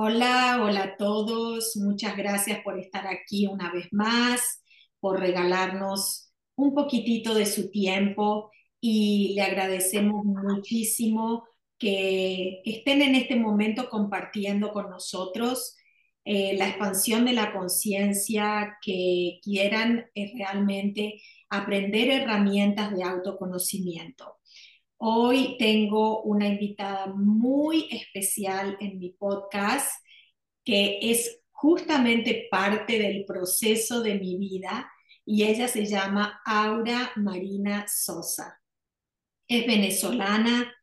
Hola, hola a todos. Muchas gracias por estar aquí una vez más, por regalarnos un poquitito de su tiempo y le agradecemos muchísimo que estén en este momento compartiendo con nosotros eh, la expansión de la conciencia, que quieran realmente aprender herramientas de autoconocimiento. Hoy tengo una invitada muy especial en mi podcast que es justamente parte del proceso de mi vida y ella se llama Aura Marina Sosa. Es venezolana,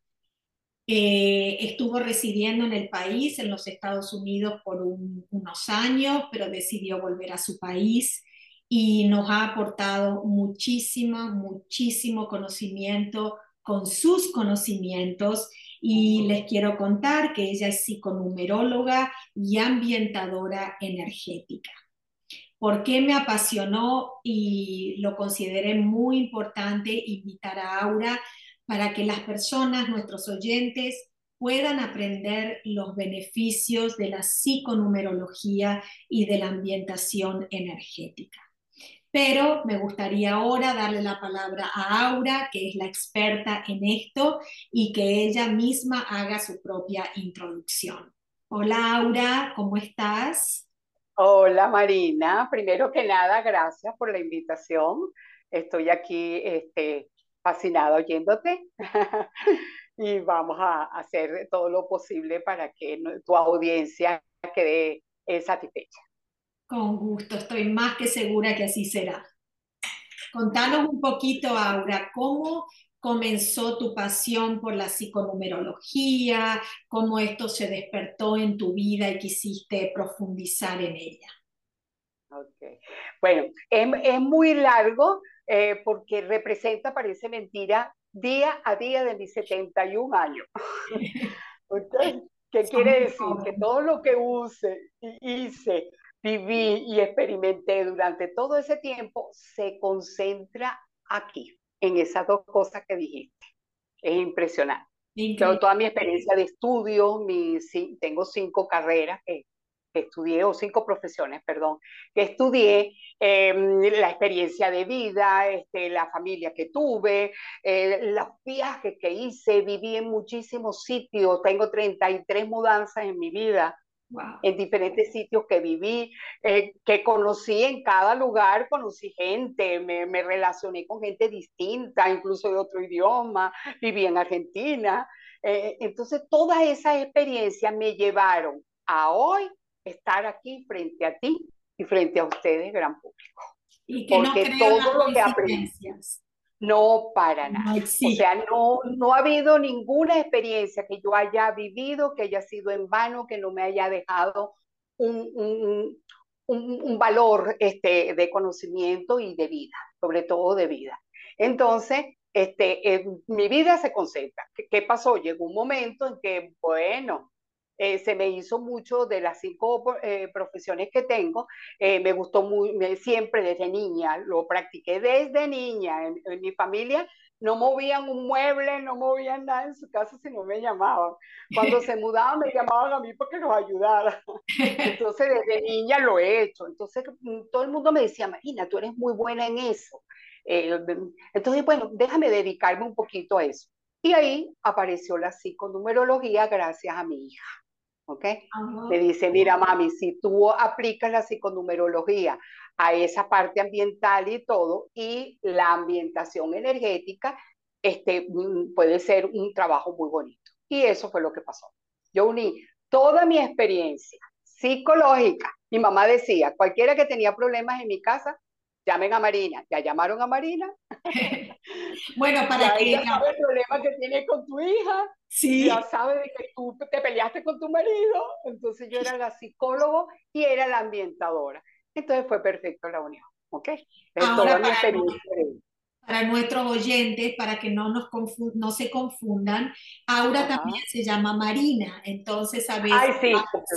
eh, estuvo residiendo en el país, en los Estados Unidos, por unos años, pero decidió volver a su país y nos ha aportado muchísimo, muchísimo conocimiento con sus conocimientos y les quiero contar que ella es psiconumeróloga y ambientadora energética. ¿Por qué me apasionó y lo consideré muy importante invitar a Aura para que las personas, nuestros oyentes, puedan aprender los beneficios de la psiconumerología y de la ambientación energética? Pero me gustaría ahora darle la palabra a Aura, que es la experta en esto, y que ella misma haga su propia introducción. Hola Aura, ¿cómo estás? Hola Marina, primero que nada, gracias por la invitación. Estoy aquí este, fascinada oyéndote y vamos a hacer todo lo posible para que tu audiencia quede satisfecha. Con gusto, estoy más que segura que así será. Contanos un poquito, Aura, cómo comenzó tu pasión por la psiconumerología, cómo esto se despertó en tu vida y quisiste profundizar en ella. Okay. Bueno, es, muy largo eh, porque representa, parece mentira, día a día de mis 71 años. ¿Qué quiere decir? Que todo lo que use y hice viví y experimenté durante todo ese tiempo se concentra aquí, en esas dos cosas que dijiste. Es impresionante. toda mi experiencia de estudio, mi, tengo cinco carreras que, estudié, o cinco profesiones, perdón, que estudié, em, la experiencia de vida, este, la familia que tuve, eh, los viajes que hice, viví en muchísimos sitios, tengo 33 mudanzas en mi vida, en diferentes sitios que viví, eh, que conocí en cada lugar, conocí gente, me, me, relacioné con gente distinta, incluso de otro idioma, viví en Argentina. Eh, entonces, todas esas experiencias me llevaron a hoy estar aquí frente a ti y frente a ustedes, gran público. Y que Porque no todo lo que aprendí no, para nada. o sea, no, no ha habido ninguna experiencia que yo haya vivido que haya sido en vano, que no me haya dejado un, un, un, valor este, de conocimiento y de vida, sobre todo de vida. Entonces, este, mi vida se concentra. ¿Qué, ¿Qué, pasó? Llegó un momento en que, bueno, eh, se me hizo mucho de las cinco eh, profesiones que tengo, eh, me gustó muy, siempre desde niña, lo practiqué desde niña, en, mi familia no movían un mueble, no movían nada en su casa si no me llamaban. Cuando se mudaban me llamaban a mí porque los ayudara. Entonces desde niña lo he hecho. Entonces mm, todo el mundo me decía, Marina, tú eres muy buena en eso. entonces, bueno, déjame dedicarme un poquito a eso. Y ahí apareció la psiconumerología gracias a mi hija. ¿Ok? Me dice, mira mami, si tú aplicas la psiconumerología a esa parte ambiental y todo, y la ambientación energética, este, mm, puede ser un trabajo muy bonito. Y eso fue lo que pasó. Yo uní toda mi experiencia psicológica. Mi mamá decía, cualquiera que tenía problemas en mi casa, llamen a Marina. ¿Ya llamaron a Marina? bueno, para que... Ella sabe el problema que tiene con tu hija. Sí. Ya sabe de que tú te peleaste con tu marido. Entonces yo era la psicóloga y era la ambientadora. Entonces fue perfecto la unión. ¿Ok? Ahora, para, para nuestros oyentes, para que no, nos no se confundan, Aura también se llama Marina. Entonces a veces... Ay,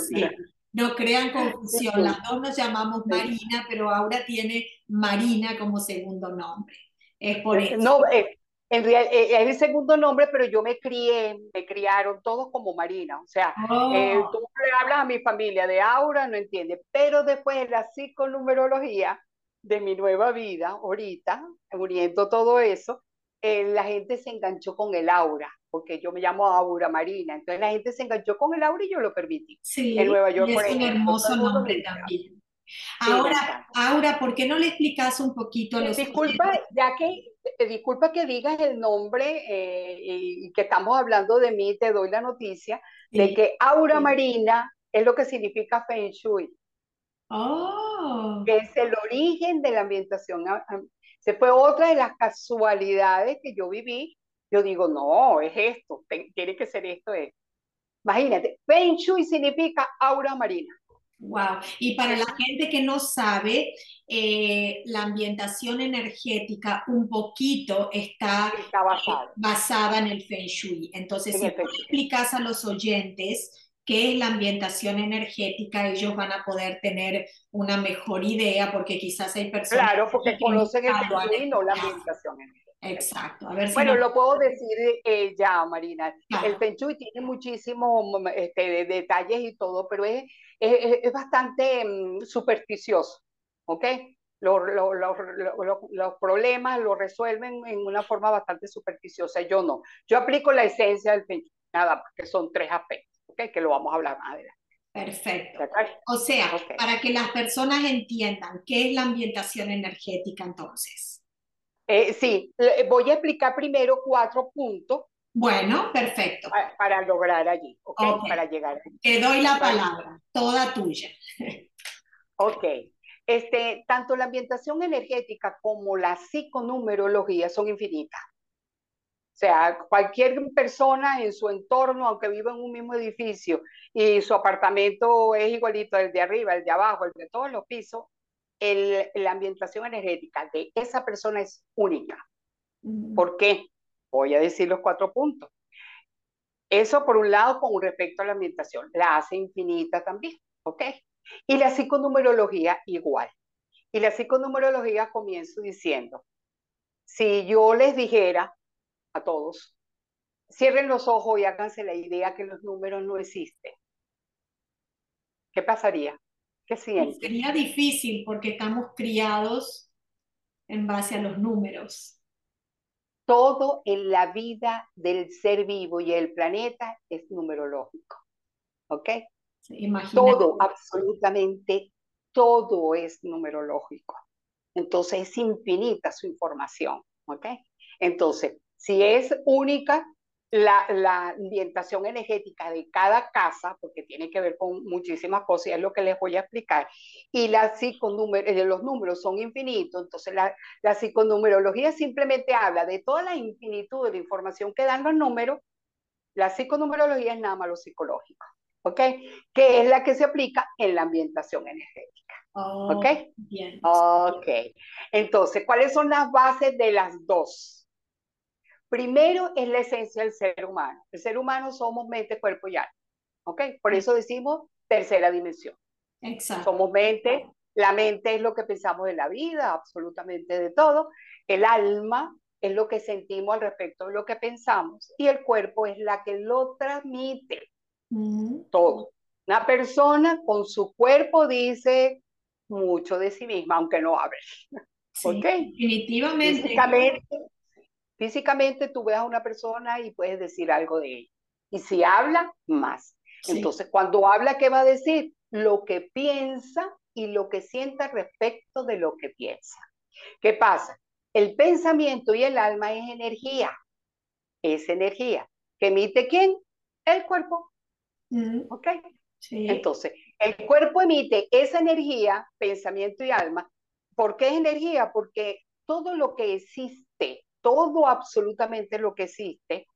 sí. No crean confusión, las dos nos llamamos Marina, pero Aura tiene Marina como segundo nombre. Es por eso. No, eh, En real, eh, es el segundo nombre, pero yo me crié, me criaron todos como Marina. O sea, eh, oh. tú le hablas a mi familia de Aura, no entiende. Pero después en la psiconumerología de mi nueva vida, ahorita, uniendo todo eso, la gente se enganchó con el aura, porque yo me llamo Aura Marina. Entonces la gente se enganchó con el aura y yo lo permití. Sí, en Nueva York, es un hermoso nombre también. Ahora, Aura, ¿por qué no le explicas un poquito a los Disculpa, ya que eh, disculpa que digas el nombre eh, y que estamos hablando de mí, te doy la noticia de que aura marina es lo que significa Feng Shui. Oh. Que es el origen de la ambientación. Ah, ah, se fue otra de las casualidades que yo viví. Yo digo, no, es esto, tiene que ser esto. Es. Imagínate, Feng Shui significa aura marina. Wow. Y para la gente que no sabe, eh, la ambientación energética un poquito está, basada. en el Feng Shui. Entonces, si tú explicas a los oyentes qué es la ambientación energética, ellos van a poder tener una mejor idea, porque quizás hay personas claro, porque que conocen el Feng Shui, no la ambientación energética. Exacto. A ver si bueno, lo puedo decir eh, ya, Marina. El Feng Shui tiene muchísimos este, detalles y todo, pero es es, bastante mm, supersticioso, ¿ok? Los, los, problemas lo resuelven en una forma bastante supersticiosa. Yo no. Yo aplico la esencia del Feng nada más, que son tres aspectos, ¿ok? Que lo vamos a hablar más adelante. Perfecto. O sea, para que las personas entiendan qué es la ambientación energética entonces. Eh, sí, voy a explicar primero cuatro puntos bueno, perfecto. Para, lograr allí, ¿okay? Para llegar Te doy la palabra, toda tuya. Ok. Este, tanto la ambientación energética como la psiconumerología son infinitas. O sea, cualquier persona en su entorno, aunque viva en un mismo edificio y su apartamento es igualito al de arriba, el de abajo, el de todos los pisos, el, la ambientación energética de esa persona es única. Mm. ¿Por qué? Voy a decir los cuatro puntos. Eso por un lado con respecto a la ambientación, la hace infinita también, ¿ok? Y la psiconumerología igual. Y la psiconumerología comienzo diciendo, si yo les dijera a todos, cierren los ojos y háganse la idea que los números no existen, ¿qué pasaría? ¿Qué sienten? Sería difícil porque estamos criados en base a los números todo en la vida del ser vivo y el planeta es numerológico. ¿Ok? todo, absolutamente todo es numerológico. Entonces es infinita su información. ¿Ok? Entonces, si es única, la, la, ambientación energética de cada casa, porque tiene que ver con muchísimas cosas, y es lo que les voy a explicar, y la eh, los números son infinitos, entonces la, la psiconumerología simplemente habla de toda la infinitud de información que dan los números, la psiconumerología es nada más lo psicológico, ¿ok? Que es la que se aplica en la ambientación energética. Oh, ¿Ok? Bien. Ok. Entonces, ¿cuáles son las bases de las dos? Primero es la esencia del ser humano. El ser humano somos mente, cuerpo y alma. ¿Ok? Por eso decimos tercera dimensión. Exacto. Somos mente. La mente es lo que pensamos de la vida, absolutamente de todo. El alma es lo que sentimos al respecto de lo que pensamos. Y el cuerpo es la que lo transmite. Todo. Una persona con su cuerpo dice mucho de sí misma, aunque no hable. Sí, Definitivamente. Físicamente tú ves a una persona y puedes decir algo de ella. Y si habla, más. Entonces, cuando habla, ¿qué va a decir? Lo que piensa y lo que sienta respecto de lo que piensa. ¿Qué pasa? El pensamiento y el alma es energía. Es energía. ¿Que emite quién? El cuerpo. Mm. ¿Ok? Entonces, el cuerpo emite esa energía, pensamiento y alma. ¿Por qué es energía? Porque todo lo que existe todo absolutamente lo que existe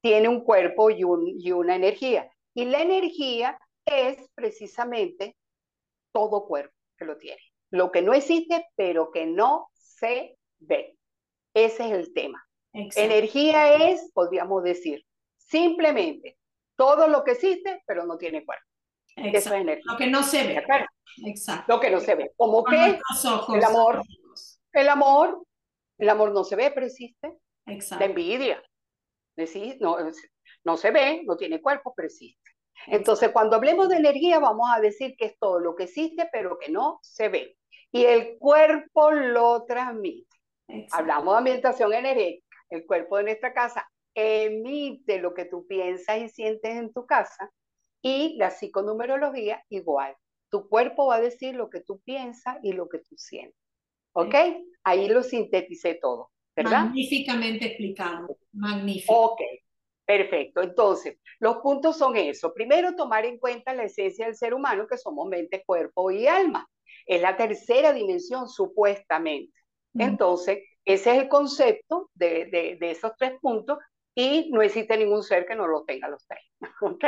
tiene un cuerpo y, una energía. Y la energía es precisamente todo cuerpo que lo tiene. Lo que no existe, pero que no se ve. Ese es el tema. Energía es, podríamos decir, simplemente todo lo que existe, pero no tiene cuerpo. Eso es energía. Lo que no se ve. Exacto. Lo que no se ve. Como que el amor, el amor el amor no se ve, pero existe. La envidia. No, no se ve, no tiene cuerpo, pero existe. Entonces, cuando hablemos de energía, vamos a decir que es todo lo que existe, pero que no se ve. Y el cuerpo lo transmite. Hablamos de ambientación energética. El cuerpo de nuestra casa emite lo que tú piensas y sientes en tu casa. Y la psiconumerología igual. Tu cuerpo va a decir lo que tú piensas y lo que tú sientes. ¿Ok? Ahí lo sinteticé todo, ¿verdad? Magníficamente explicado. Magnífico. Ok, perfecto. Entonces, los puntos son eso. Primero, tomar en cuenta la esencia del ser humano, que somos mente, cuerpo y alma. Es la tercera dimensión, supuestamente. Entonces, ese es el concepto de, de, de, esos tres puntos y no existe ningún ser que no lo tenga los tres. ¿Ok?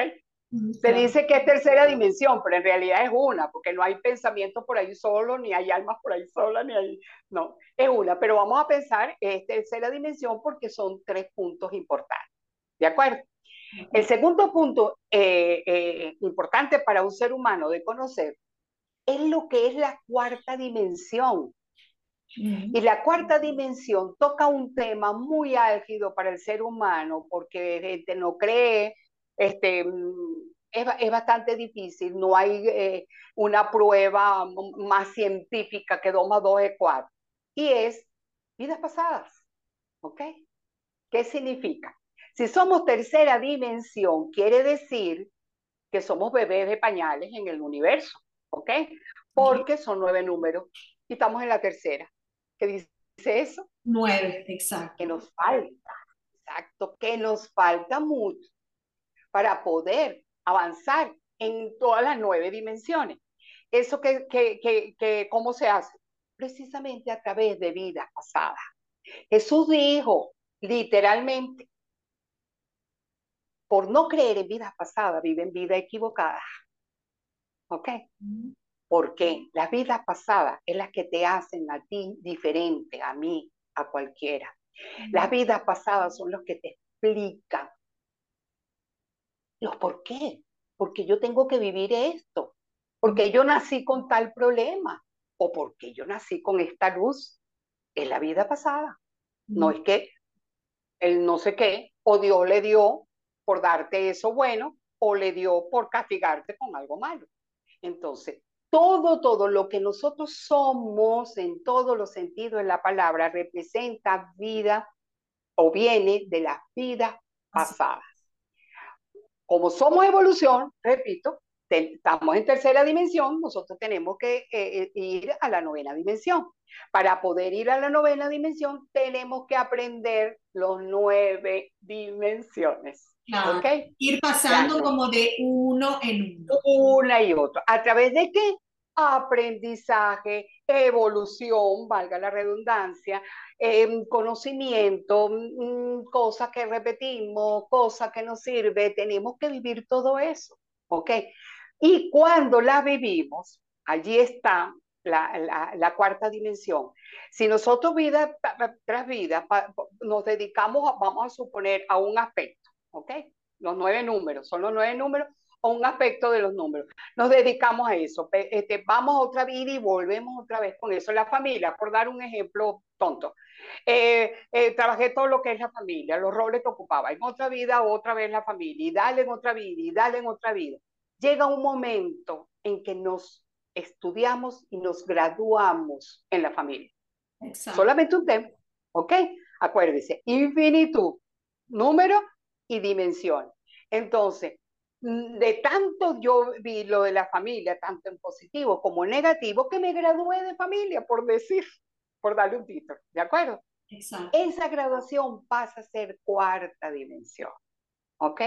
Se dice que es tercera dimensión, pero en realidad es una, porque no hay pensamiento por ahí solo, ni hay almas por ahí sola, ni hay... No, es una, pero vamos a pensar, es tercera dimensión porque son tres puntos importantes. ¿De acuerdo? El segundo punto eh, eh, importante para un ser humano de conocer es lo que es la cuarta dimensión. Y la cuarta dimensión toca un tema muy álgido para el ser humano porque gente no cree, este, mm, es, es bastante difícil, no hay eh, una prueba más científica que 2 más 2 es 4. Y es vidas pasadas, ¿ok? ¿Qué significa? Si somos tercera dimensión, quiere decir que somos bebés de pañales en el universo, ¿ok? Porque son nueve números y estamos en la tercera. ¿Qué dice eso? Nueve, exacto. Que nos falta, exacto, que nos falta mucho para poder avanzar en todas las nueve dimensiones. ¿Eso que, que, que, que cómo se hace? Precisamente a través de vida pasada. Jesús dijo literalmente, por no creer en vidas pasadas, viven vida equivocada. ¿Ok? Porque las vidas pasadas es las que te hacen a ti diferente, a mí, a cualquiera. Las vidas pasadas son los que te explican los por qué. Porque yo tengo que vivir esto. Porque yo nací con tal problema. O porque yo nací con esta luz en la vida pasada. No es que el no sé qué, o Dios le dio por darte eso bueno o le dio por castigarte con algo malo. Entonces, todo, todo lo que nosotros somos en todos los sentidos de la palabra representa vida o viene de las vidas pasadas. Como somos evolución, repito, estamos en tercera dimensión, nosotros tenemos que eh, eh, ir a la novena dimensión. Para poder ir a la novena dimensión, tenemos que aprender los nueve dimensiones. Ir pasando como de uno en uno. Una y otra. ¿A través de qué? Aprendizaje, evolución, valga la redundancia, em, conocimiento, mm, cosas que repetimos, cosas que nos sirve. Tenemos que vivir todo eso. ¿Ok? Y cuando la vivimos, allí está la, la, cuarta dimensión. Si nosotros vida tras vida nos dedicamos, vamos a suponer, a un aspecto, ¿ok? Los nueve números, son los nueve números o un aspecto de los números. Nos dedicamos a eso. Este, vamos a otra vida y volvemos otra vez con eso. La familia, por dar un ejemplo tonto. Eh, eh, trabajé todo lo que es la familia, los roles que ocupaba. En otra vida, otra vez la familia. Y dale en otra vida, y dale en otra vida. Llega un momento en que nos estudiamos y nos graduamos en la familia. Solamente un tema, ¿ok? Acuérdese, infinitud, número y dimensión. Entonces, de tanto yo vi lo de la familia, tanto en positivo como en negativo, que me gradué de familia, por decir, por darle un título, ¿de acuerdo? Esa graduación pasa a ser cuarta dimensión, ¿ok?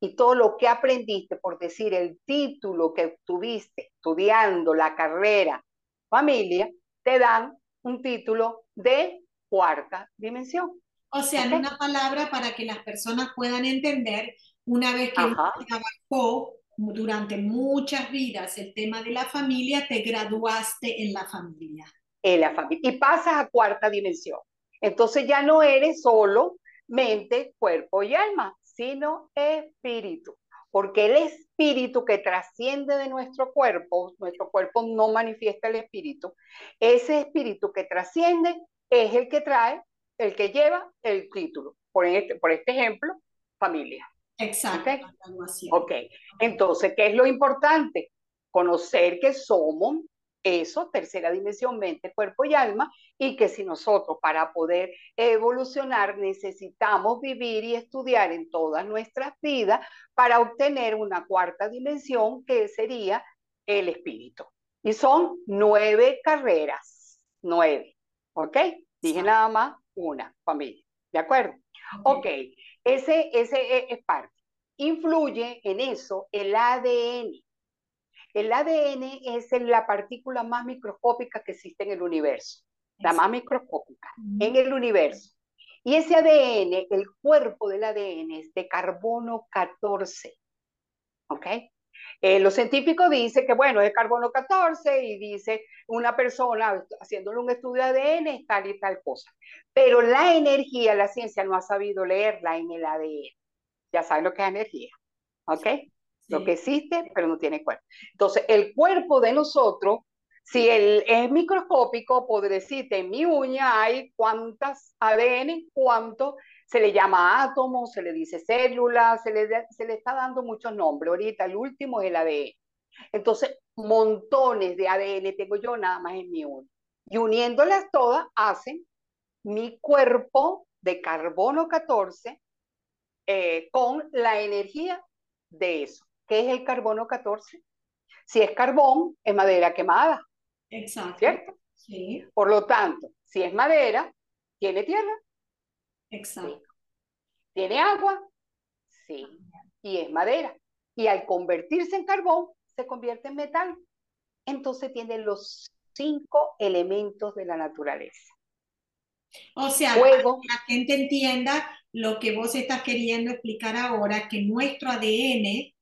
Y todo lo que aprendiste, por decir el título que tuviste estudiando la carrera familia, te dan un título de cuarta dimensión. O sea, en una palabra para que las personas puedan entender, una vez que trabajó durante muchas vidas el tema de la familia, te graduaste en la familia. En la familia. Y pasas a cuarta dimensión. Entonces ya no eres solo mente, cuerpo y alma, sino espíritu. Porque el espíritu que trasciende de nuestro cuerpo, nuestro cuerpo no manifiesta el espíritu, ese espíritu que trasciende es el que trae el que lleva el título. Por este, por este ejemplo, familia. Exacto. ok, entonces, ¿qué es lo importante? Conocer que somos eso, tercera dimensión, mente, cuerpo y alma, y que si nosotros para poder evolucionar necesitamos vivir y estudiar en todas nuestras vidas para obtener una cuarta dimensión que sería el espíritu. Y son nueve carreras, nueve, ¿ok? Dije nada más una familia, ¿de acuerdo? Ok, ese, ese e, es parte. Influye en eso el ADN. El ADN es la partícula más microscópica que existe en el universo, la más microscópica en el universo. Y ese ADN, el cuerpo del ADN es de carbono 14. ¿Ok? Eh, los científicos dicen que, bueno, es carbono 14 y dice una persona haciéndole un estudio de ADN es tal y tal cosa. Pero la energía, la ciencia no ha sabido leerla en el ADN. Ya saben lo que es energía. ¿Ok? Lo que existe, pero no tiene cuerpo. Entonces, el cuerpo de nosotros, si él es microscópico, podré decirte, en mi uña hay cuántas ADN, cuánto se le llama átomo, se le dice célula, se le, se le está dando muchos nombres. Ahorita el último es el ADN. Entonces, montones de ADN tengo yo nada más en mi uno. Y uniéndolas todas hacen mi cuerpo de carbono 14 eh, con la energía de eso. ¿Qué es el carbono 14? Si es carbón, es madera quemada. Exacto. ¿Cierto? Sí. Por lo tanto, si es madera, tiene tierra. Exacto. ¿Tiene agua? Sí. Y es madera. Y al convertirse en carbón, se convierte en metal. Entonces tiene los cinco elementos de la naturaleza. O sea, para que la gente entienda lo que vos estás queriendo explicar ahora, que nuestro ADN,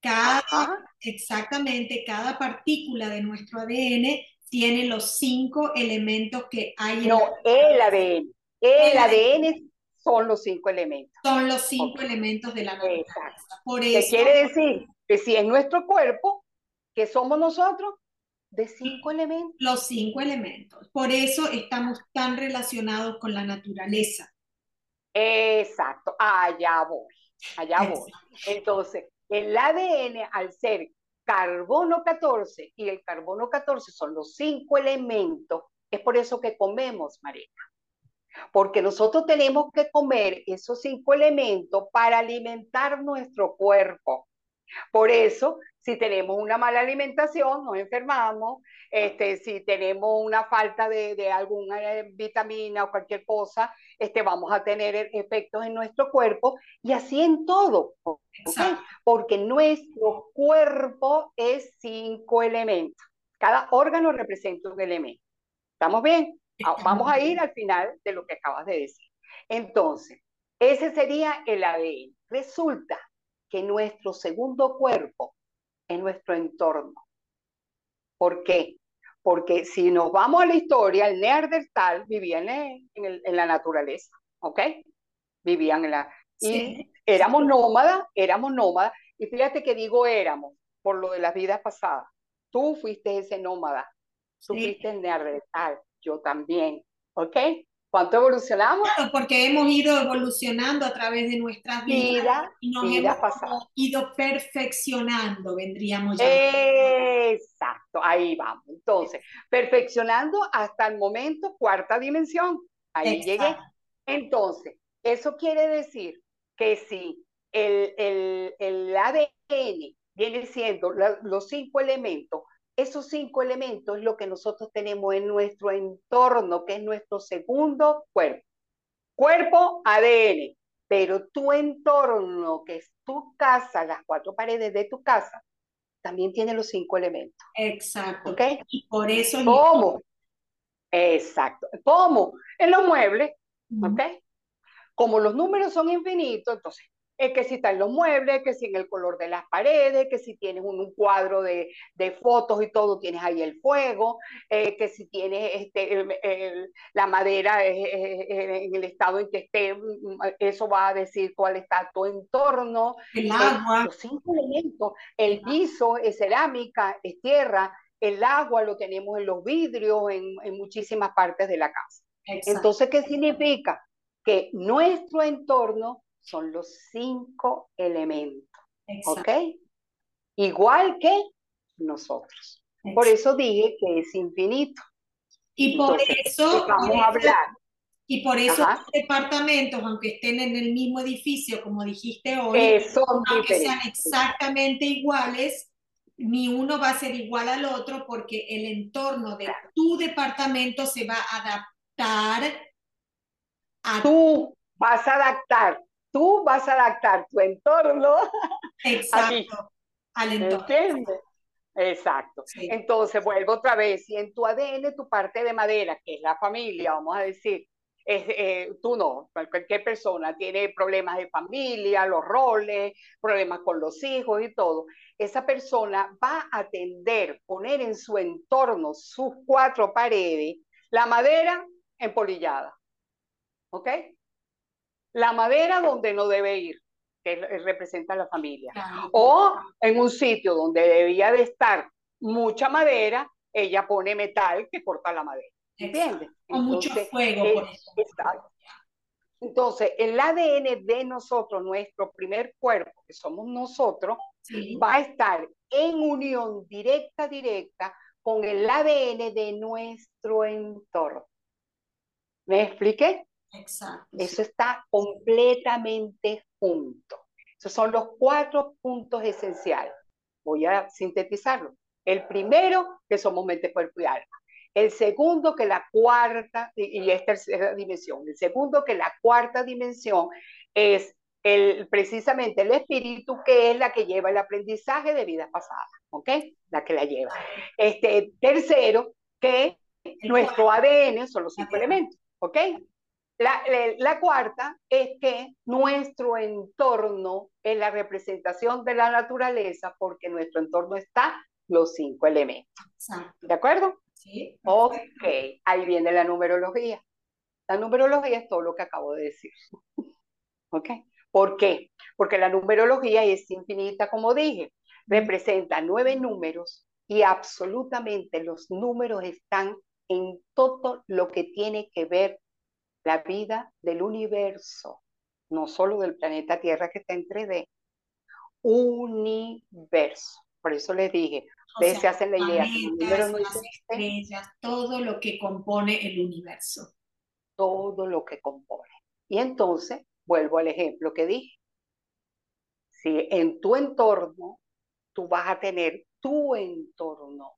cada, exactamente, cada partícula de nuestro ADN tiene los cinco elementos que hay en No, el ADN. El, ADN son los cinco elementos. Son los cinco elementos de la naturaleza. Por eso, ¿Qué quiere decir? Que si es nuestro cuerpo, que somos nosotros, de cinco elementos. Los cinco elementos. Por eso estamos tan relacionados con la naturaleza. Exacto, allá voy, allá voy. Entonces, el ADN, al ser carbono 14 y el carbono 14 son los cinco elementos, es por eso que comemos, María porque nosotros tenemos que comer esos cinco elementos para alimentar nuestro cuerpo. Por eso, si tenemos una mala alimentación, nos enfermamos, este, si tenemos una falta de, alguna eh, vitamina o cualquier cosa, este, vamos a tener e, efectos en nuestro cuerpo y así en todo, porque nuestro cuerpo es cinco elementos. Cada órgano representa un elemento. ¿Estamos bien? Ah, vamos a ir al final de lo que acabas de decir. Entonces, ese sería el ADN. Resulta que nuestro segundo cuerpo es nuestro entorno. ¿Por qué? Porque si nos vamos a la historia, el Neandertal vivía en, en, la naturaleza, ¿ok? Vivían en la... Y éramos nómadas, éramos nómadas, y fíjate que digo éramos, por lo de las vidas pasadas. Tú fuiste ese nómada, tú fuiste el Neandertal, yo también, ¿ok? ¿Cuánto evolucionamos? porque hemos ido evolucionando a través de nuestras vidas vida, y nos hemos ido perfeccionando, vendríamos ya. Exacto, ahí vamos. Entonces, perfeccionando hasta el momento cuarta dimensión. Ahí llegué. Entonces, eso quiere decir que si el, el, el ADN viene siendo los cinco elementos, esos cinco elementos es lo que nosotros tenemos en nuestro entorno, que es nuestro segundo cuerpo. Cuerpo, ADN, pero tu entorno, que es tu casa, las cuatro paredes de tu casa, también tiene los cinco elementos. Exacto. ¿Ok? Y por eso... ¿Cómo? Exacto. ¿Cómo? En los muebles, ¿ok? Como los números son infinitos, entonces es que si están los muebles, que si en el color de las paredes, que si tienes un, cuadro de, fotos y todo, tienes ahí el fuego, eh, que si tienes este, la madera en el estado en que esté, mm, eso va a decir cuál está tu entorno. El agua. los cinco elementos, el piso es cerámica, es tierra, el agua lo tenemos en los vidrios, en, en muchísimas partes de la casa. Entonces, ¿qué significa? Que nuestro entorno son los cinco elementos. ¿Ok? Igual que nosotros. Por eso dije que es infinito. Y por eso vamos a hablar. Y por eso los departamentos, aunque estén en el mismo edificio, como dijiste hoy, eh, aunque sean exactamente iguales, ni uno va a ser igual al otro porque el entorno de tu departamento se va a adaptar a... Tú vas a adaptar, tú vas a adaptar tu entorno Exacto, al entorno. Exacto. Entonces, vuelvo otra vez, si en tu ADN tu parte de madera, que es la familia, vamos a decir, es, eh, tú no, cualquier persona tiene problemas de familia, los roles, problemas con los hijos y todo, esa persona va a atender, poner en su entorno sus cuatro paredes, la madera empolillada, ¿ok? La madera donde no debe ir, que representa a la familia. O en un sitio donde debía de estar mucha madera, ella pone metal que corta la madera. ¿Entiendes? O mucho fuego, por Entonces, el ADN de nosotros, nuestro primer cuerpo, que somos nosotros, va a estar en unión directa, directa con el ADN de nuestro entorno. ¿Me expliqué? Exacto. Eso está completamente junto. Esos son los cuatro puntos esenciales. Voy a sintetizarlo. El primero, que somos mente, cuerpo y alma. El segundo, que la cuarta, y, es tercera dimensión. El segundo, que la cuarta dimensión es el, precisamente el espíritu, que es la que lleva el aprendizaje de vidas pasadas, ¿ok? La que la lleva. Este, tercero, que nuestro ADN son los cinco elementos, ¿ok? La, la, cuarta es que nuestro entorno es la representación de la naturaleza porque nuestro entorno está los cinco elementos. ¿De acuerdo? Sí. Ok, ahí viene la numerología. La numerología es todo lo que acabo de decir. ¿Ok? ¿Por qué? Porque la numerología es infinita, como dije. Representa nueve números y absolutamente los números están en todo lo que tiene que ver la vida del universo, no solo del planeta Tierra que está en 3D, universo. Por eso les dije, ustedes se hacen la idea. Planetas, las estrellas, todo lo que compone el universo. Todo lo que compone. Y entonces, vuelvo al ejemplo que dije. Si en tu entorno tú vas a tener tu entorno,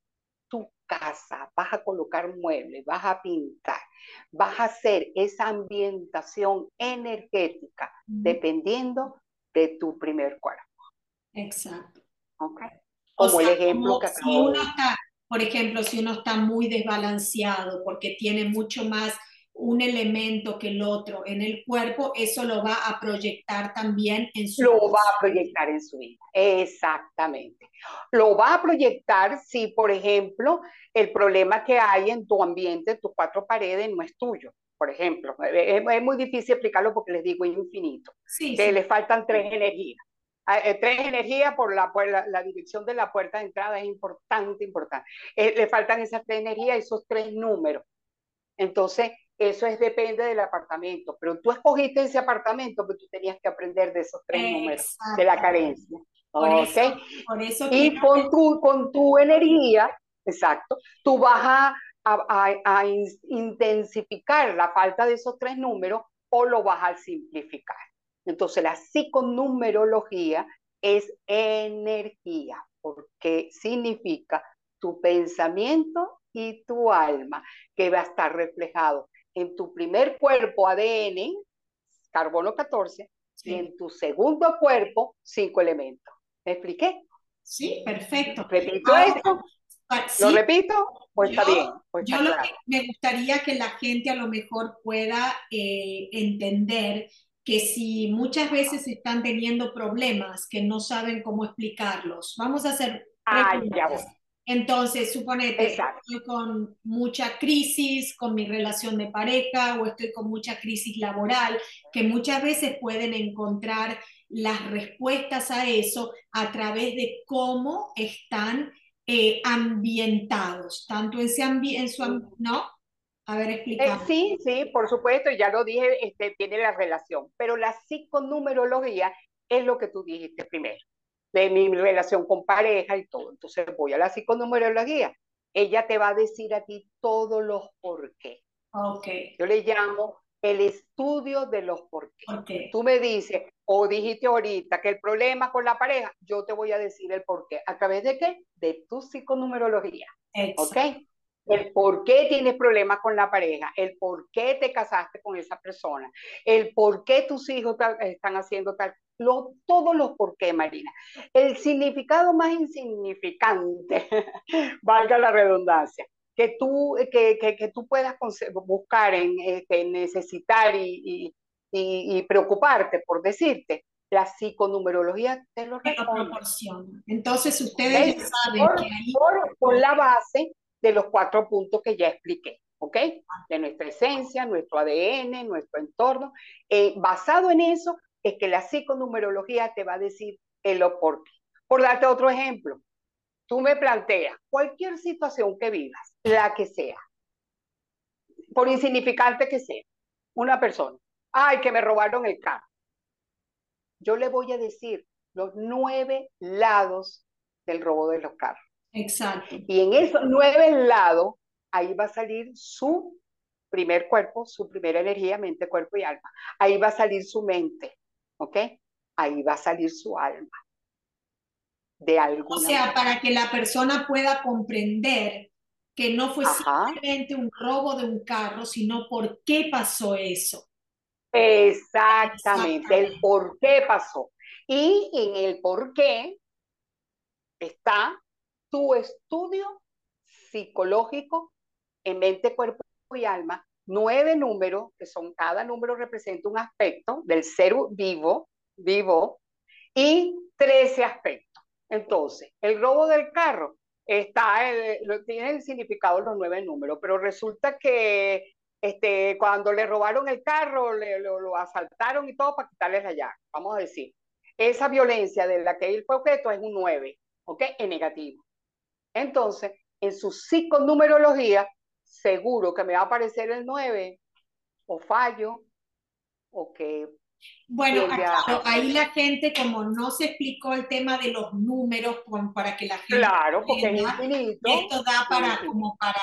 casa, vas a colocar muebles, vas a pintar, vas a hacer esa ambientación energética dependiendo de tu primer cuerpo. Exacto. Okay. Como el ejemplo que si uno está, por ejemplo, si uno está muy desbalanceado porque tiene mucho más un elemento que el otro en el cuerpo, eso lo va a proyectar también en su Lo va a proyectar en su vida, exactamente. Lo va a proyectar si, por ejemplo, el problema que hay en tu ambiente, tus cuatro paredes, no es tuyo. Por ejemplo, es, muy difícil explicarlo porque les digo infinito, que le faltan tres energías. Ah, eh, tres energías por la, la, dirección de la puerta de entrada es importante, importante. Eh, le faltan esas tres energías, esos tres números. Entonces, eso es depende del apartamento, pero tú escogiste ese apartamento, pero tú tenías que aprender de esos tres números, de la carencia. Por eso, y con tu, con tu energía, exacto, tú vas a, a, a, intensificar la falta de esos tres números o lo vas a simplificar. Entonces, la psiconumerología es energía, porque significa tu pensamiento y tu alma, que va a estar reflejado en tu primer cuerpo ADN, carbono 14, y en tu segundo cuerpo, cinco elementos. ¿Me expliqué? Sí, perfecto. ¿Repito esto? Ah, ¿Lo repito? Pues está bien. Pues yo lo que me gustaría que la gente a lo mejor pueda eh, entender que si muchas veces están teniendo problemas que no saben cómo explicarlos, vamos a hacer ah, ya voy. Entonces, suponete, estoy con mucha crisis con mi relación de pareja o estoy con mucha crisis laboral, que muchas veces pueden encontrar las respuestas a eso a través de cómo están eh, ambientados, tanto en, su, ¿no? A ver, explica. sí, sí, por supuesto, ya lo dije, este, tiene la relación, pero la psiconumerología es lo que tú dijiste primero, de mi relación con pareja y todo. Entonces voy a la psiconumerología. Ella te va a decir a ti todos los por qué. Ok. Yo le llamo el estudio de los por qué. Tú me dices, o dijiste ahorita que el problema con la pareja, yo te voy a decir el por qué. ¿A través de qué? De tu psiconumerología. ¿Ok? El por qué tienes problemas con la pareja, el por qué te casaste con esa persona, el por qué tus hijos están haciendo tal, todos los por qué, Marina. El significado más insignificante, valga la redundancia, que tú, que, que, tú puedas buscar, en, este, necesitar y, y, preocuparte, por decirte, la psiconumerología te lo, proporciona. Entonces ustedes saben que ahí... por, por la base de los cuatro puntos que ya expliqué, ¿ok? De nuestra esencia, nuestro ADN, nuestro entorno. Eh, basado en eso es que la psiconumerología te va a decir el por qué. Por darte otro ejemplo, tú me planteas cualquier situación que vivas, la que sea, por insignificante que sea, una persona, ay, que me robaron el carro. Yo le voy a decir los nueve lados del robo de los carros. Exacto. Y en esos nueve lados, ahí va a salir su primer cuerpo, su primera energía, mente, cuerpo y alma. Ahí va a salir su mente, ¿ok? Ahí va a salir su alma. De alguna O sea, para que la persona pueda comprender que no fue simplemente un robo de un carro, sino por qué pasó eso. Exactamente, el por qué pasó. Y en el por qué está tu estudio psicológico en mente, cuerpo y alma, nueve números, que son cada número representa un aspecto del ser vivo, vivo, y trece aspectos. Entonces, el robo del carro está, tiene el significado de los nueve números, pero resulta que este, cuando le robaron el carro, le, lo, asaltaron y todo para quitarles la llave, vamos a decir. Esa violencia de la que él fue objeto es un nueve, ¿ok? En negativo. Entonces, en su psiconumerología, seguro que me va a aparecer el 9, o fallo, o que... Bueno, ahí la gente, como no se explicó el tema de los números, para que la gente... Claro, porque es infinito. Esto da para, como para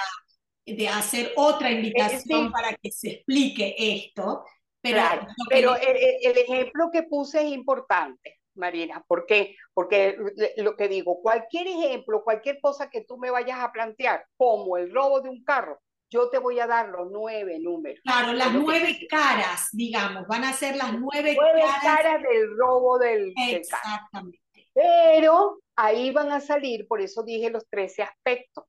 de hacer otra invitación para que se explique esto. Pero, claro, pero el ejemplo que puse es importante. Marina. ¿Por qué? Porque lo que digo, cualquier ejemplo, cualquier cosa que tú me vayas a plantear, como el robo de un carro, yo te voy a dar los nueve números. Claro, las nueve caras, digamos, van a ser las nueve, nueve caras, del robo del, Exactamente. Pero ahí van a salir, por eso dije los trece aspectos.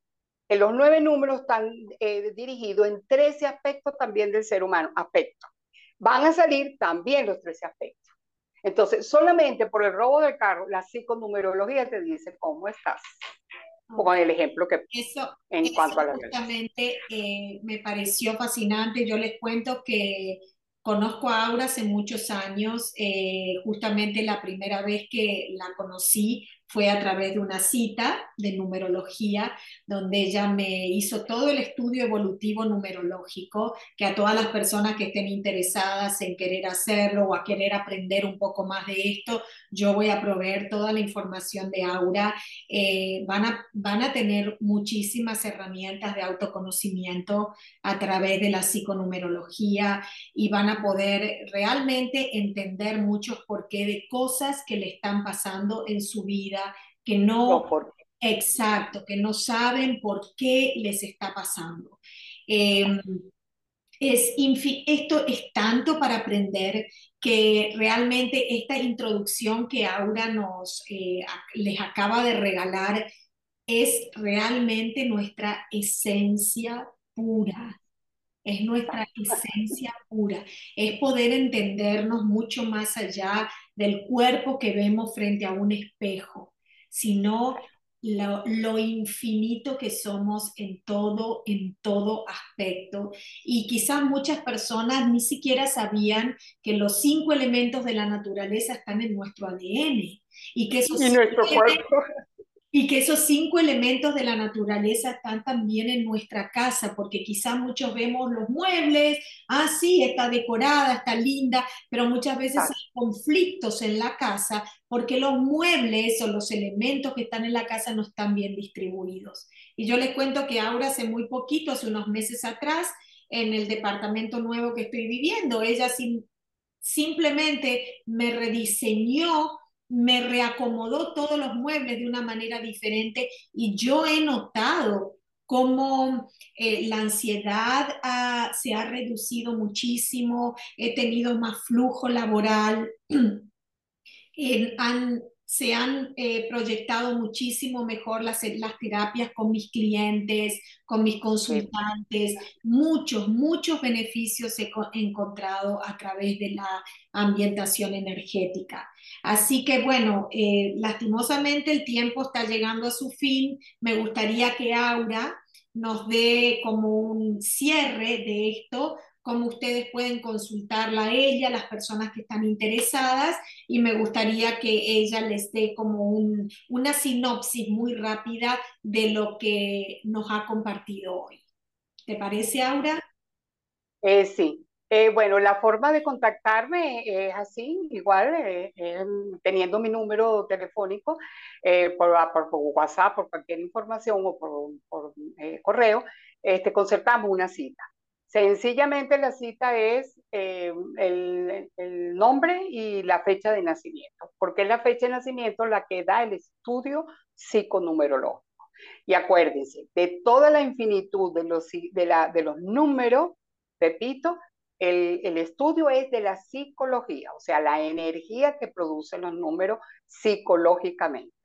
En los nueve números están eh, dirigidos en trece aspectos también del ser humano, aspectos. Van a salir también los trece aspectos. Entonces, solamente por el robo del carro, la psiconumerología te dice cómo estás. Como el ejemplo que eso, en cuanto a la justamente eh, me pareció fascinante. Yo les cuento que conozco a Aura hace muchos años. Eh, justamente la primera vez que la conocí fue a través de una cita de numerología, donde ella me hizo todo el estudio evolutivo numerológico, que a todas las personas que estén interesadas en querer hacerlo o a querer aprender un poco más de esto, yo voy a proveer toda la información de Aura. Eh, van, a, van a tener muchísimas herramientas de autoconocimiento a través de la psiconumerología y van a poder realmente entender muchos por qué de cosas que le están pasando en su vida que no, exacto, que no saben por qué les está pasando. Em, es esto es tanto para aprender que realmente esta introducción que Aura nos eh, les acaba de regalar es realmente nuestra esencia pura. Es nuestra esencia pura. Es poder entendernos mucho más allá del cuerpo que vemos frente a un espejo sino lo, infinito que somos en todo, en todo aspecto. Y quizás muchas personas ni siquiera sabían que los cinco elementos de la naturaleza están en nuestro ADN y que esos y nuestro cuerpo. Y que esos cinco elementos de la naturaleza están también en nuestra casa, porque quizás muchos vemos los muebles, ah, sí, está decorada, está linda, pero muchas veces hay conflictos en la casa porque los muebles o los elementos que están en la casa no están bien distribuidos. Y yo les cuento que ahora hace muy poquito, hace unos meses atrás, en el departamento nuevo que estoy viviendo, ella simplemente me rediseñó me reacomodó todos los muebles de una manera diferente y yo he notado cómo eh, la ansiedad se ha reducido muchísimo, he tenido más flujo laboral, se han eh, proyectado muchísimo mejor las, las terapias con mis clientes, con mis consultantes, muchos, muchos beneficios he encontrado a través de la ambientación energética. Así que bueno, eh, lastimosamente el tiempo está llegando a su fin. Me gustaría que Aura nos dé como un cierre de esto, cómo ustedes pueden consultarla a ella, las personas que están interesadas, y me gustaría que ella les dé como una sinopsis muy rápida de lo que nos ha compartido hoy. ¿Te parece, Aura? Eh, sí. Eh, bueno, la forma de contactarme es así, igual, eh, teniendo mi número telefónico por, por, WhatsApp, por cualquier información o por, por correo, este, concertamos una cita. Sencillamente la cita es eh, el, nombre y la fecha de nacimiento, porque es la fecha de nacimiento la que da el estudio psiconumerológico. Y acuérdense, de toda la infinitud de los, de la, de los números, repito, el, el, estudio es de la psicología, o sea, la energía que producen los números psicológicamente.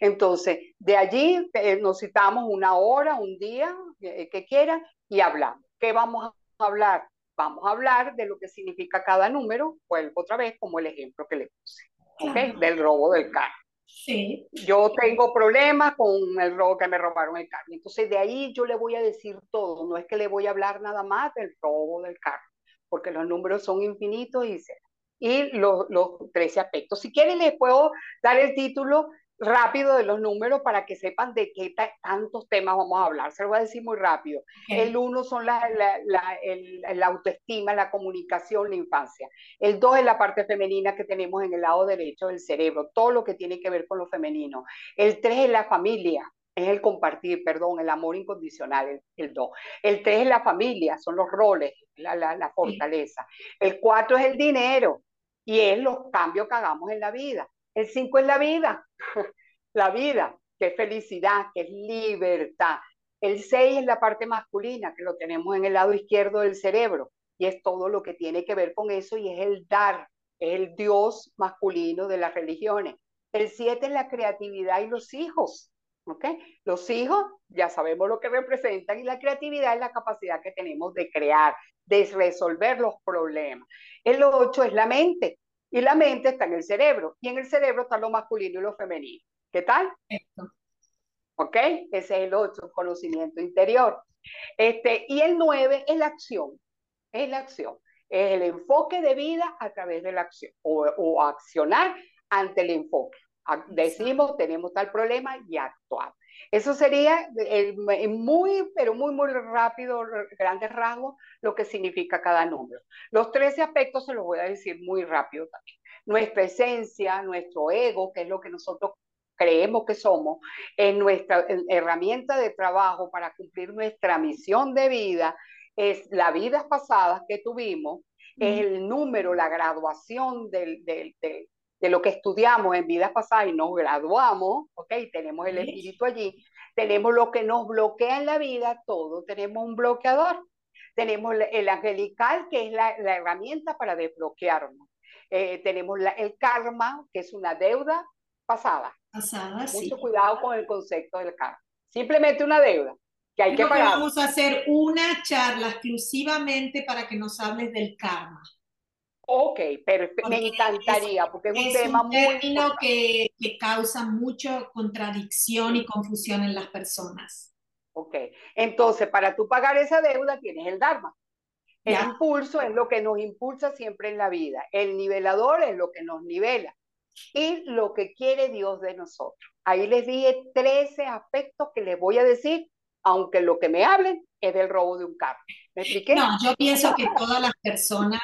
Entonces, de allí eh, nos citamos una hora, un día, eh, que quieran, y hablamos. ¿Qué vamos a hablar? Vamos a hablar de lo que significa cada número, vuelvo otra vez como el ejemplo que le puse, ¿ok? Del robo del carro. Sí. Yo tengo problemas con el robo que me robaron el carro. Entonces de ahí yo le voy a decir todo. No es que le voy a hablar nada más del robo del carro, porque los números son infinitos y, y los, los 13 aspectos. Si quieren les puedo dar el título rápido de los números para que sepan de qué tantos temas vamos a hablar. Se lo voy a decir muy rápido. El uno son la, la, el, autoestima, la comunicación, la infancia. El dos es la parte femenina que tenemos en el lado derecho del cerebro, todo lo que tiene que ver con lo femenino. El tres es la familia, es el compartir, perdón, el amor incondicional, el, dos. El tres es la familia, son los roles, la, la fortaleza. El cuatro es el dinero y es los cambios que hagamos en la vida. El 5 es la vida, la vida, que es felicidad, que es libertad. El 6 es la parte masculina, que lo tenemos en el lado izquierdo del cerebro, y es todo lo que tiene que ver con eso, y es el dar, es el Dios masculino de las religiones. El 7 es la creatividad y los hijos. ¿ok? Los hijos ya sabemos lo que representan y la creatividad es la capacidad que tenemos de crear, de resolver los problemas. El 8 es la mente, y la mente está en el cerebro. Y en el cerebro está lo masculino y lo femenino. ¿Qué tal? ¿Ok? Ese es el otro conocimiento interior. Este, y el nueve es la acción. Es la acción. Es el enfoque de vida a través de la acción. O, o accionar ante el enfoque. Decimos, tenemos tal problema y actuamos. Eso sería muy, pero muy, muy rápido, grandes rasgos, lo que significa cada número. Los 13 aspectos se los voy a decir muy rápido también. Nuestra esencia, nuestro ego, que es lo que nosotros creemos que somos, es nuestra herramienta de trabajo para cumplir nuestra misión de vida, es la vida pasada que tuvimos, es el número, la graduación del, del, de lo que estudiamos en vidas pasadas y nos graduamos, ¿ok? Tenemos el espíritu allí, tenemos lo que nos bloquea en la vida, todo, tenemos un bloqueador. Tenemos el angelical, que es la, herramienta para desbloquearnos. Eh, tenemos el karma, que es una deuda pasada. Pasada, Mucho cuidado con el concepto del karma. Simplemente una deuda que hay que pagar. vamos a hacer una charla exclusivamente para que nos hables del karma. Ok, perfecto. Me encantaría, porque es un tema muy. término que, que causa mucha contradicción y confusión en las personas. Ok, entonces para tú pagar esa deuda tienes el Dharma. El impulso es lo que nos impulsa siempre en la vida. El nivelador es lo que nos nivela. y lo que quiere Dios de nosotros. Ahí les dije 13 aspectos que les voy a decir, aunque lo que me hablen es del robo de un carro. ¿Me expliqué? No, yo pienso que todas las personas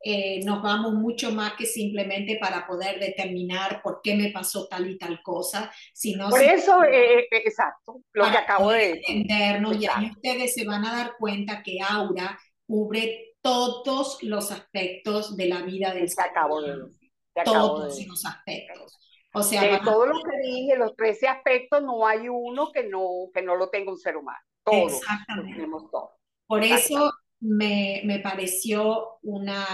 eh, nos vamos mucho más que simplemente para poder determinar por qué me pasó tal y tal cosa, sino por eso, eh, eh, exacto, lo que acabo de entendernos y ahí ustedes se van a dar cuenta que Aura cubre todos los aspectos de la vida del se acabo de todos los aspectos. O sea, de todo lo que dije, los 13 aspectos, no hay uno que no, que no lo tenga un ser humano. Todos. Exactamente. Por eso me, me pareció una,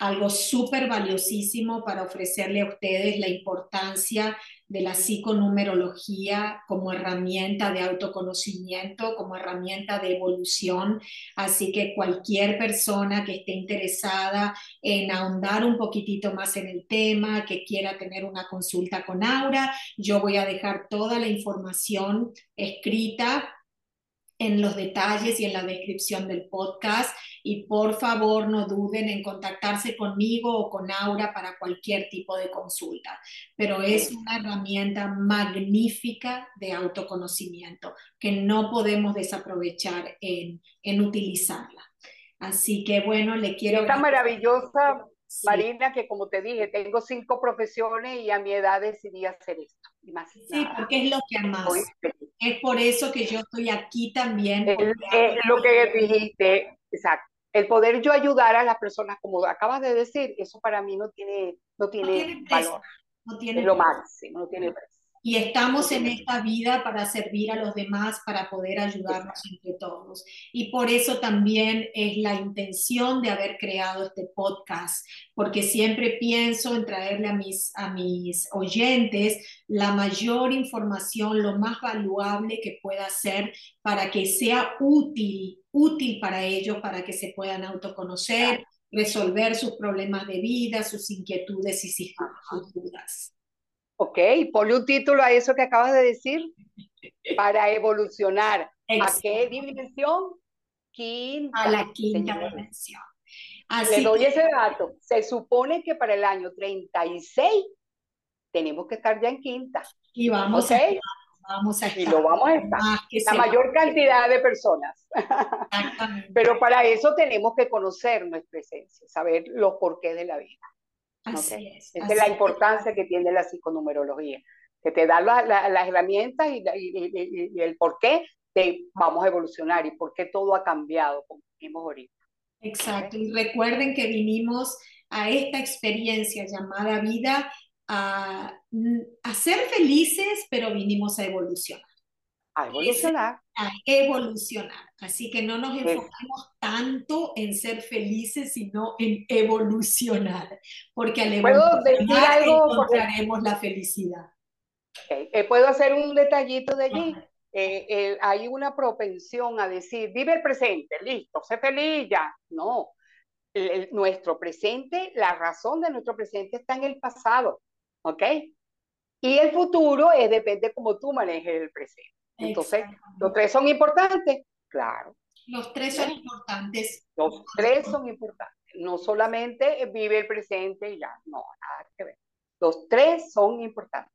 algo súper valiosísimo para ofrecerle a ustedes la importancia de la psiconumerología como herramienta de autoconocimiento, como herramienta de evolución. Así que cualquier persona que esté interesada en ahondar un poquitito más en el tema, que quiera tener una consulta con Aura, yo voy a dejar toda la información escrita en los detalles y en la descripción del podcast y por favor no duden en contactarse conmigo o con Aura para cualquier tipo de consulta. Pero es una herramienta magnífica de autoconocimiento que no podemos desaprovechar en, en utilizarla. Así que bueno, le quiero... Está maravillosa, Marina, que como te dije, tengo cinco profesiones y a mi edad decidí hacer esto. sí, porque es lo que más. Es por eso que yo estoy aquí también. Es lo que dijiste, exacto. El poder yo ayudar a las personas, como acabas de decir, eso para mí no tiene, no tiene, valor. No tiene es lo máximo, no tiene precio. Y estamos en esta vida para servir a los demás, para poder ayudarnos entre todos. Y por eso también es la intención de haber creado este podcast, porque siempre pienso en traerle a mis, a mis oyentes la mayor información, lo más valuable que pueda ser para que sea útil, útil para ellos, para que se puedan autoconocer, resolver sus problemas de vida, sus inquietudes y sus dudas. Ok, ponle un título a eso que acabas de decir. Para evolucionar. ¿A qué dimensión? Quinta. A la quinta dimensión. Le doy ese dato. Se supone que para el año 36 tenemos que estar ya en quinta. Y vamos a vamos a estar. Y lo vamos a estar. La mayor cantidad de personas. Pero para eso tenemos que conocer nuestra esencia, saber los porqués de la vida. Así es. Esa es la importancia que tiene la psiconumerología, que te da las herramientas y, el por qué de vamos a evolucionar y por qué todo ha cambiado, como dijimos ahorita. Exacto, y recuerden que vinimos a esta experiencia llamada vida a, a ser felices, pero vinimos a evolucionar. A evolucionar. A evolucionar. Así que no nos enfocamos tanto en ser felices, sino en evolucionar, porque al evolucionar encontraremos la felicidad. Eh, ¿Puedo hacer un detallito de allí? Eh, eh, hay una propensión a decir, vive el presente, listo, sé feliz ya. No, nuestro presente, la razón de nuestro presente está en el pasado, ¿ok? Y el futuro es depende cómo tú manejes el presente. Entonces, ¿los tres son importantes? Claro. Los tres son importantes. Los tres son importantes. No solamente vive el presente y ya, no, nada que ver. Los tres son importantes.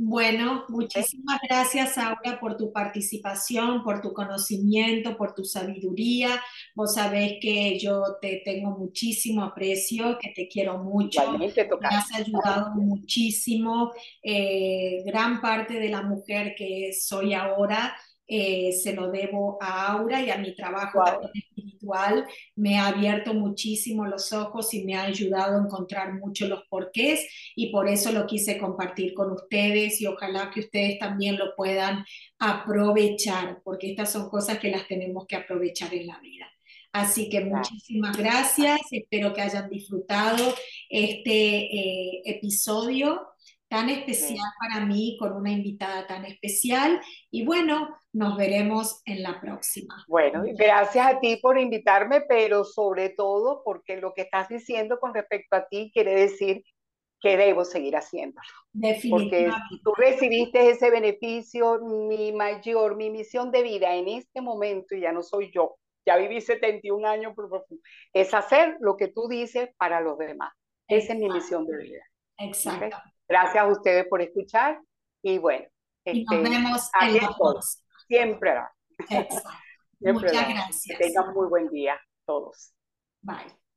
Bueno, muchísimas gracias, Aura, por tu participación, por tu conocimiento, por tu sabiduría. Vos sabés que yo te tengo muchísimo aprecio, que te quiero mucho. Me has ayudado muchísimo. Eh, gran parte de la mujer que soy ahora eh, se lo debo a Aura y a mi trabajo espiritual. Me ha abierto muchísimo los ojos y me ha ayudado a encontrar mucho los porqués y por eso lo quise compartir con ustedes y ojalá que ustedes también lo puedan aprovechar, porque estas son cosas que las tenemos que aprovechar en la vida. Así que muchísimas gracias, espero que hayan disfrutado este eh, episodio tan especial para mí, con una invitada tan especial. Y bueno, nos veremos en la próxima. Bueno, gracias a ti por invitarme, pero sobre todo porque lo que estás diciendo con respecto a ti quiere decir que debo seguir haciéndolo. Porque tú recibiste ese beneficio, mi mayor, mi misión de vida en este momento, y ya no soy yo, ya viví 71 años, es hacer lo que tú dices para los demás. Esa es mi misión de vida. Exacto. Gracias a ustedes por escuchar y bueno. Y nos este, vemos en la Siempre. Exacto. Muchas gracias. Que tengan muy buen día todos. Bye.